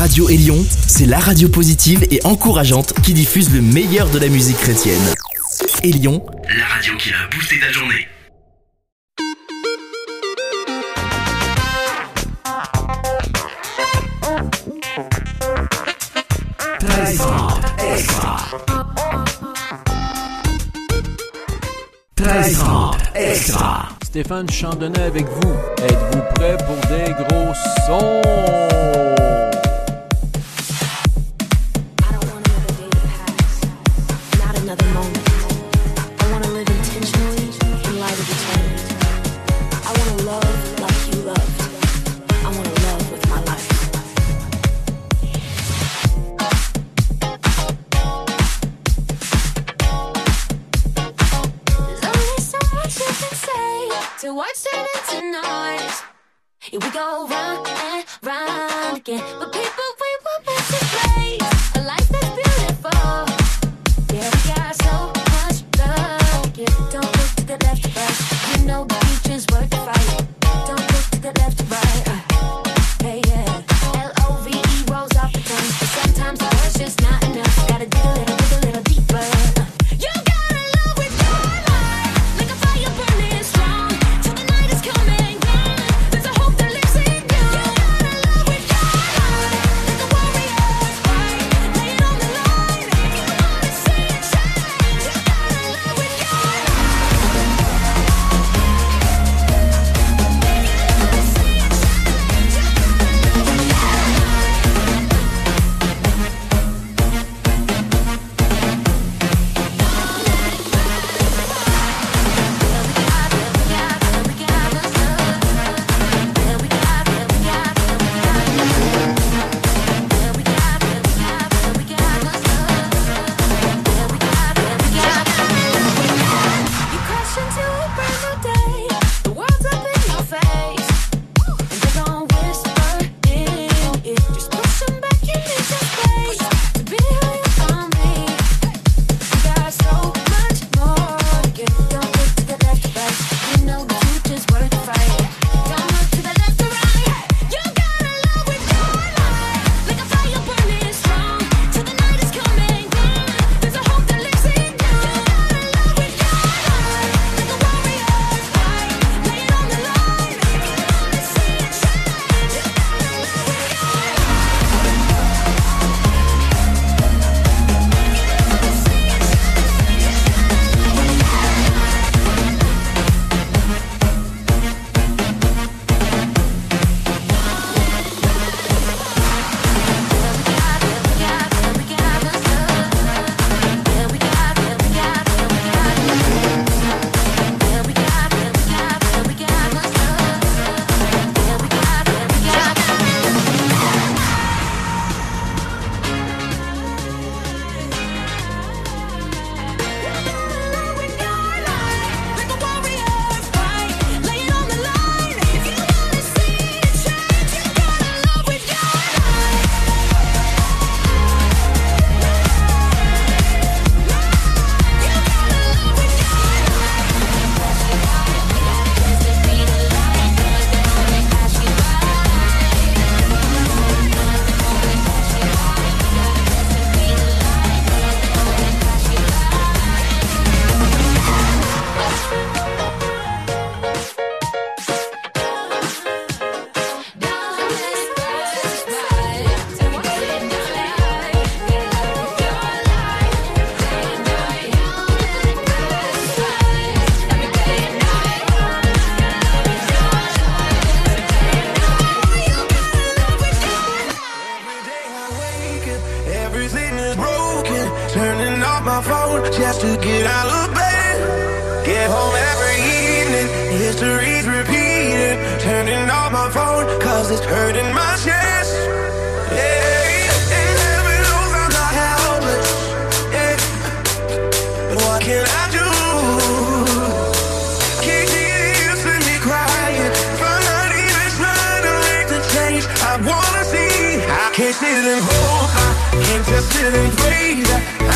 Radio Élion, c'est la radio positive et encourageante qui diffuse le meilleur de la musique chrétienne. Élion, la radio qui a boosté ta journée. extra. Stéphane Chandonnet avec vous. Êtes-vous prêt pour des gros sons? Yeah, we go round and round again. But people, we were meant to play. a life that's beautiful. Yeah, we got so much love. Yeah, don't look to the left, but you know the future's working.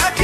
Aqui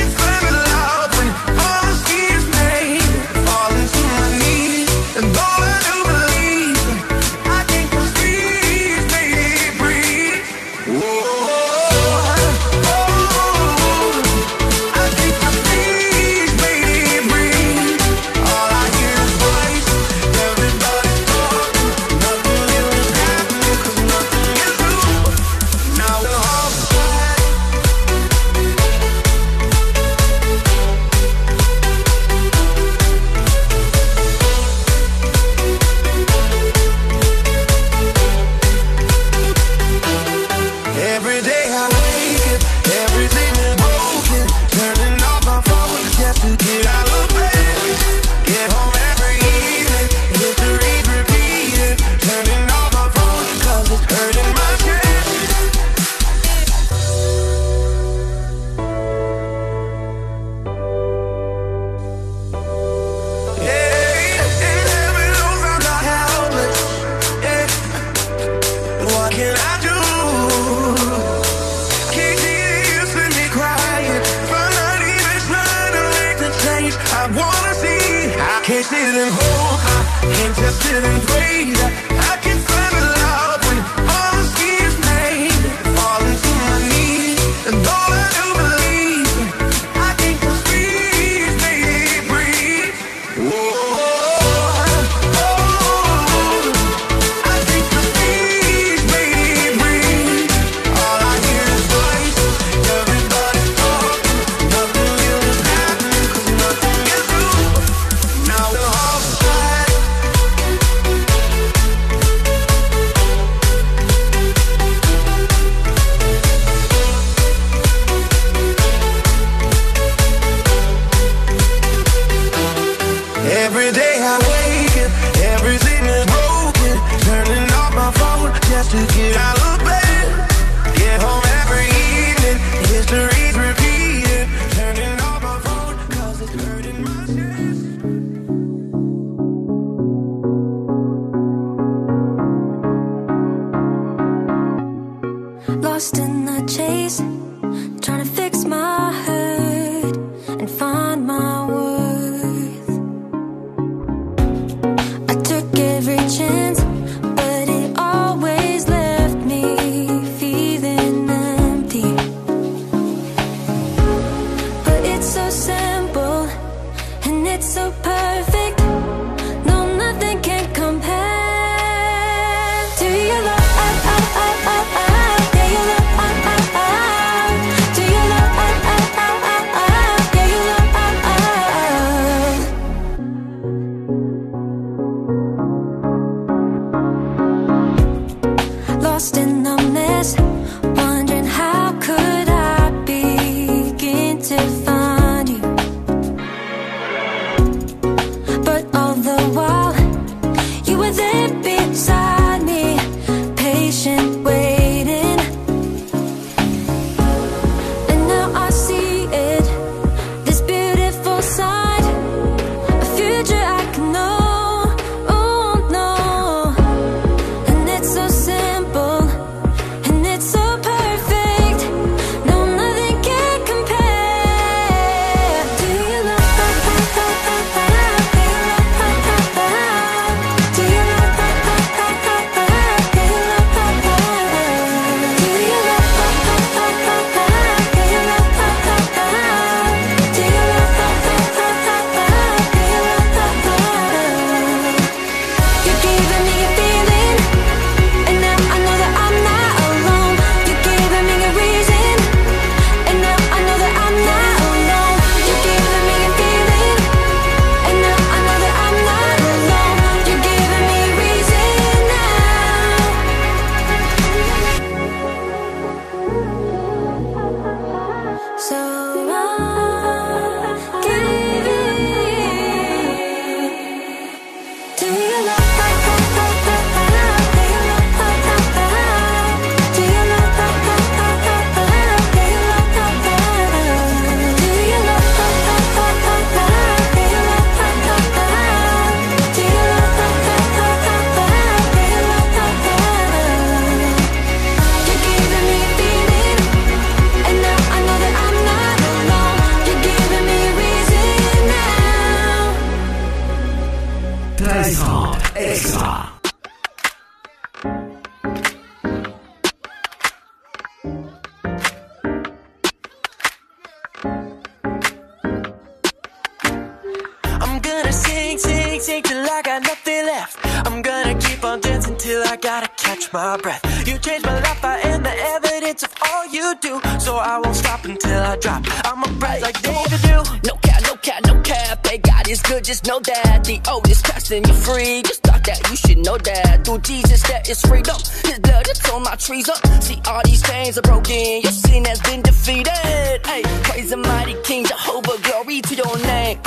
free. Just thought that you should know that through Jesus that is freedom. His blood it's on my trees up. See all these chains are broken. Your sin has been defeated. Hey, praise the mighty King Jehovah, glory to your name.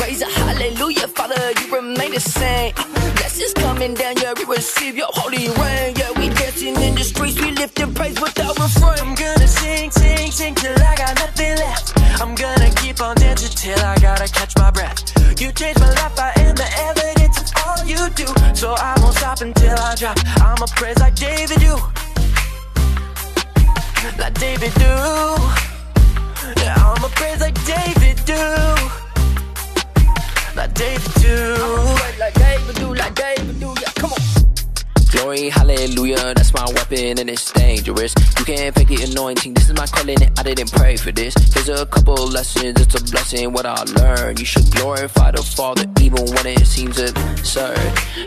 Raise a hallelujah, Father, you remain the same. Blessings coming down, yeah, we receive your holy rain. Yeah, we dancing in the streets, we lifting praise without refrain. I'm gonna sing, sing, sing till until I drop. I'ma praise like David do, like David do. Yeah, I'ma praise like David do, like David do, like David do, like David do glory, hallelujah. That's my weapon and it's dangerous. You can't fake the anointing. This is my calling and I didn't pray for this. There's a couple lessons. It's a blessing what I learned. You should glorify the Father even when it seems absurd.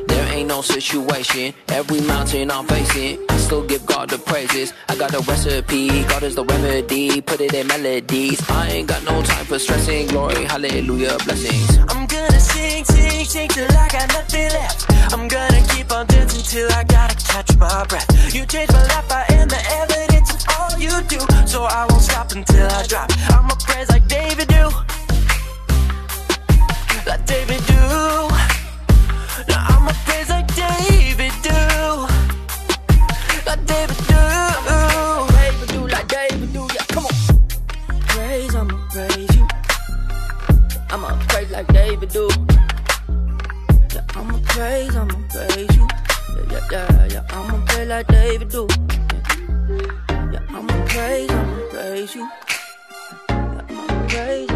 There ain't no situation. Every mountain I'm facing, I still give God the praises. I got a recipe. God is the remedy. Put it in melodies. I ain't got no time for stressing. Glory, hallelujah, blessings. I'm gonna sing, sing, sing till I got nothing left. I'm gonna keep on dancing till I gotta catch my breath. You changed my life, I am the evidence of all you do. So I won't stop until I drop. I'ma praise like David do. Like David do. Now I'ma praise like David do. Like David do. David do, like David do, yeah, come on. Praise, I'ma praise you. I'ma praise like David do. Yeah, I'ma praise, I'ma praise you. Yeah, yeah, yeah. I'ma play like David do. Yeah, yeah I'ma praise, I'ma praise you. Yeah, I'ma praise.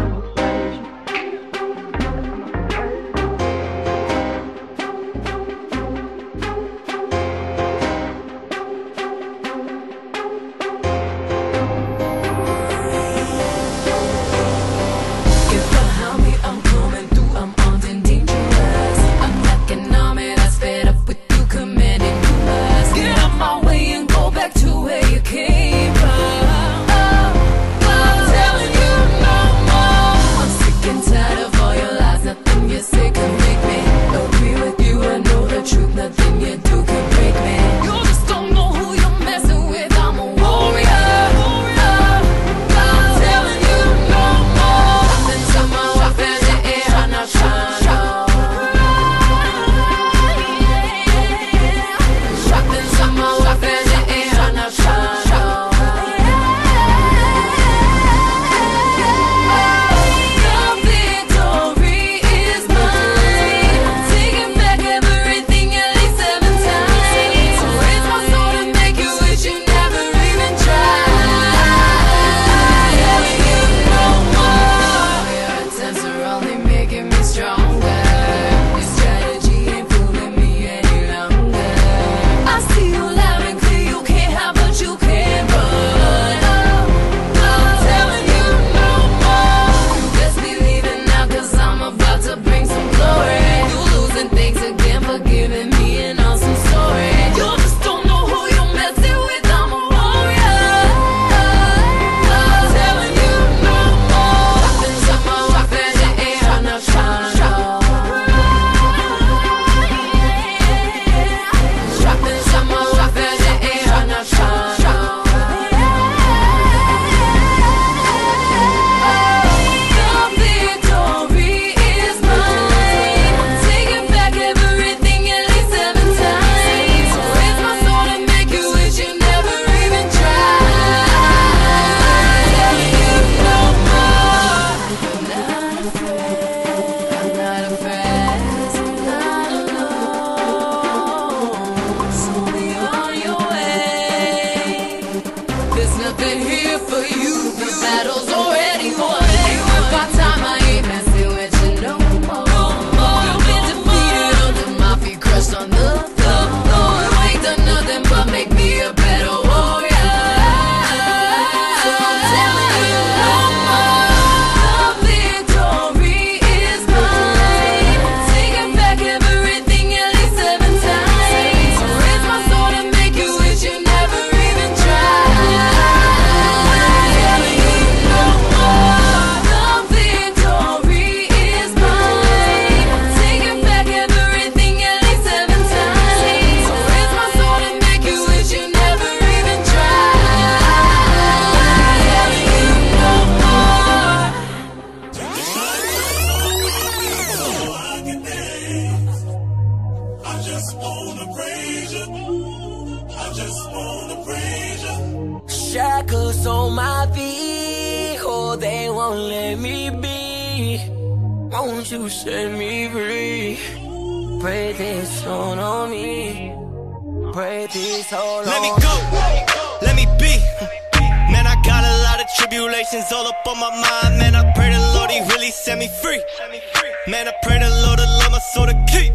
Man, I pray the Lord to love my soul to keep.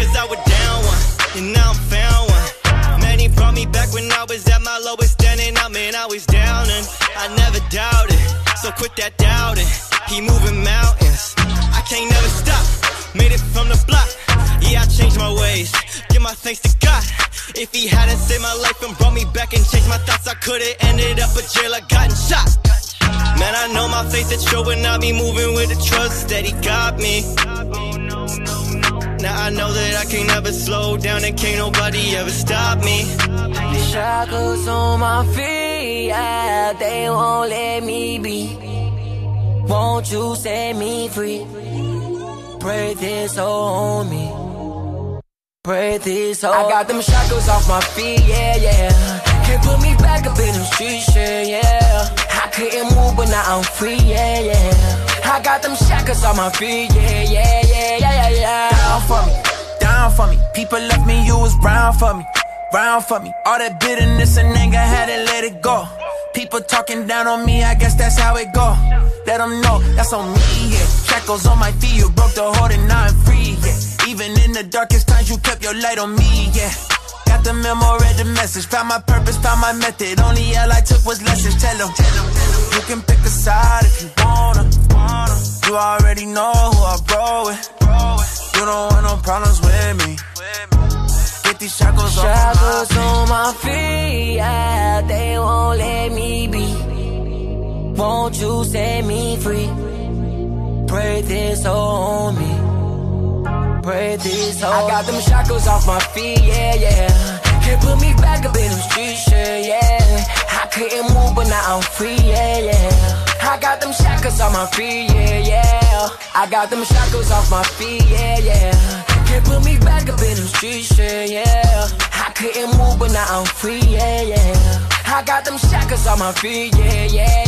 Cause I was down one, and now I'm found one. Man, he brought me back when I was at my lowest, standing up, man, I was down and I never doubted. So quit that doubting. He moving mountains. I can't never stop. Made it from the block. Yeah, I changed my ways. Give my thanks to God. If he hadn't saved my life and brought me back and changed my thoughts, I could've ended up a jail. I gotten shot. Man, I know my faith is showing. I be moving with the trust that he got me. Now I know that I can never slow down and can't nobody ever stop me. The shackles on my feet, yeah, they won't let me be. Won't you set me free? Pray this on me. Pray this on me. I got them shackles off my feet, yeah, yeah. Can't put me back up in them streets, yeah, yeah. Couldn't move, but now I'm free, yeah, yeah. I got them shackles on my feet, yeah, yeah, yeah, yeah, yeah, yeah. down for me, down for me. People left me, you was round for me, round for me. All that bitterness and anger had to let it go. People talking down on me, I guess that's how it go. Let them know that's on me, yeah. Shackles on my feet, you broke the hold and now I'm free, yeah. Even in the darkest times, you kept your light on me, yeah. Got the memo, read the message, found my purpose, found my method. Only L I took was lessons. Tell them, you can pick a side if you wanna. You already know who I roll with. You don't want no problems with me. Get these shackles off Shackles my on my feet, yeah, they won't let me be. Won't you set me free? Pray this on me. Pray this on I got them shackles off my feet, yeah, yeah. Can't put me back up in them streets, yeah, yeah. I couldn't move, but now I'm free, yeah, yeah. I got them shackles on my feet, yeah, yeah. I got them shackles off my feet, yeah, yeah. Can't put me back up in them streets, yeah, yeah. I couldn't move, but now I'm free, yeah, yeah. I got them shackles on my feet, yeah, yeah,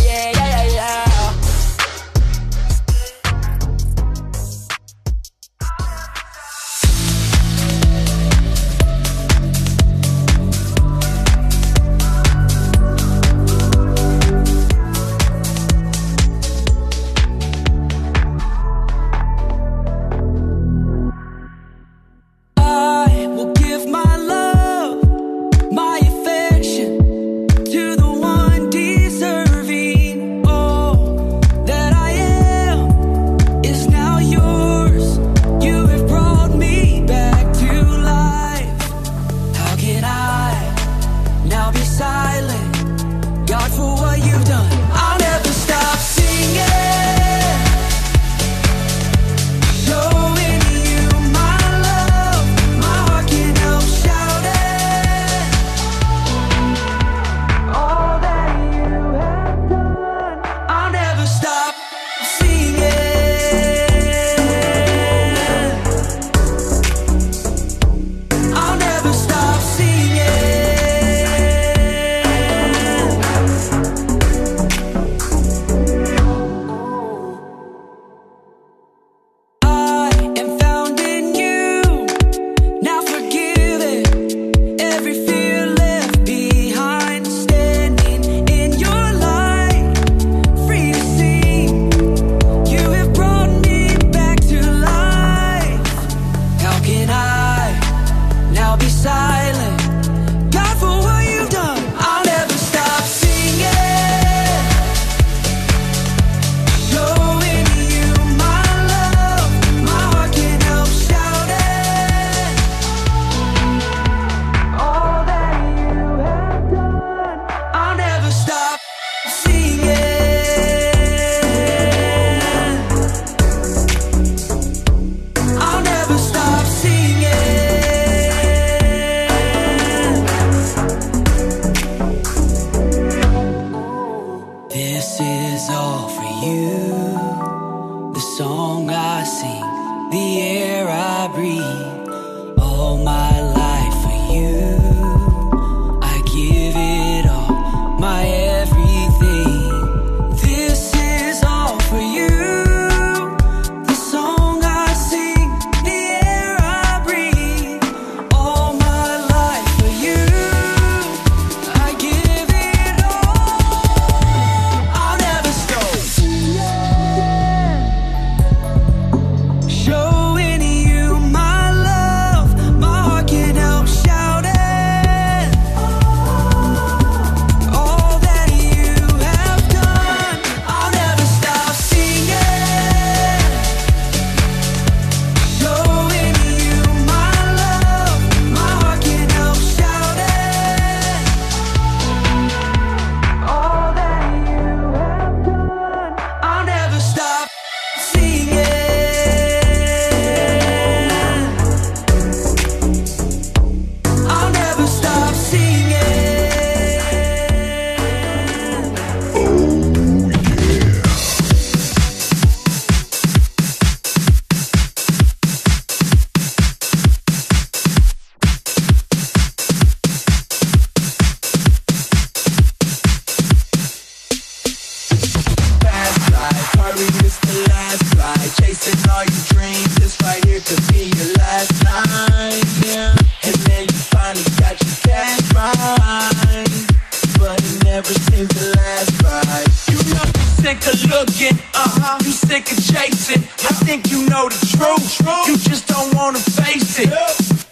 the truth. You just don't wanna face it.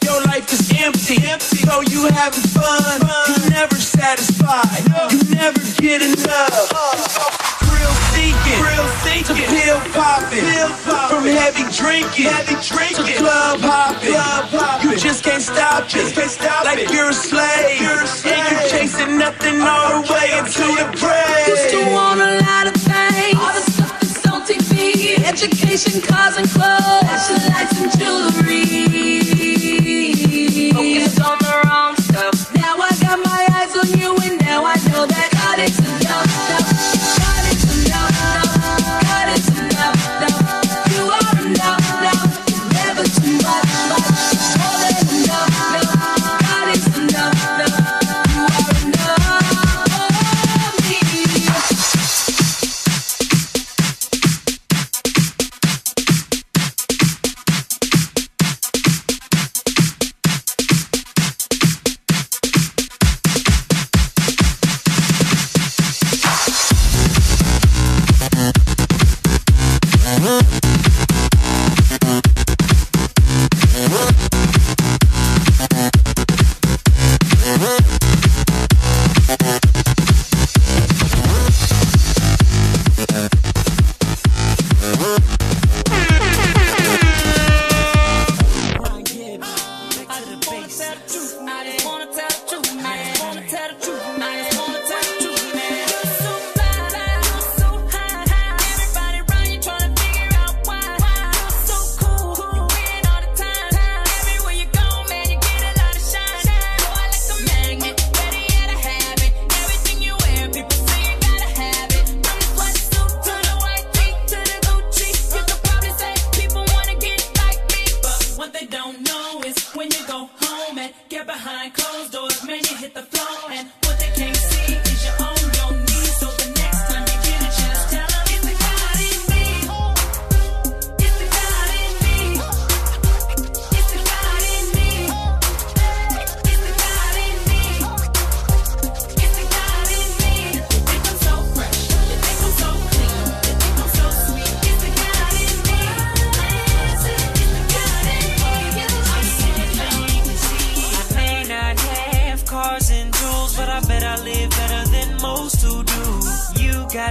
Your life is empty, so you having fun. You never satisfied, you never get enough seeking, seeking, pill popping, from heavy drinking, heavy drinking, to club hopping, club hopping. You just can't stop it, just can't stop like it. you're a slave, you're a slave. and you're chasing nothing all the way into the grave. Used to wanna. station, cars and clothes, flashing lights and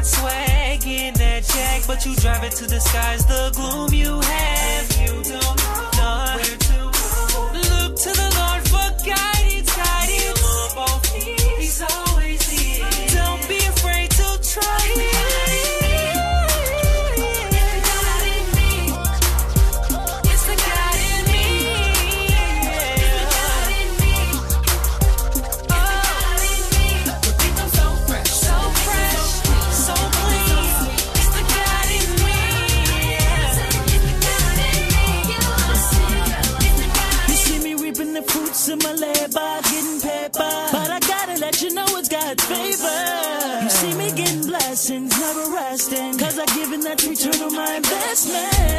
Swag in that jack, but you drive it to the skies. The gloom you have, you don't know where to. go. Look to the Lord for guidance. Christmas.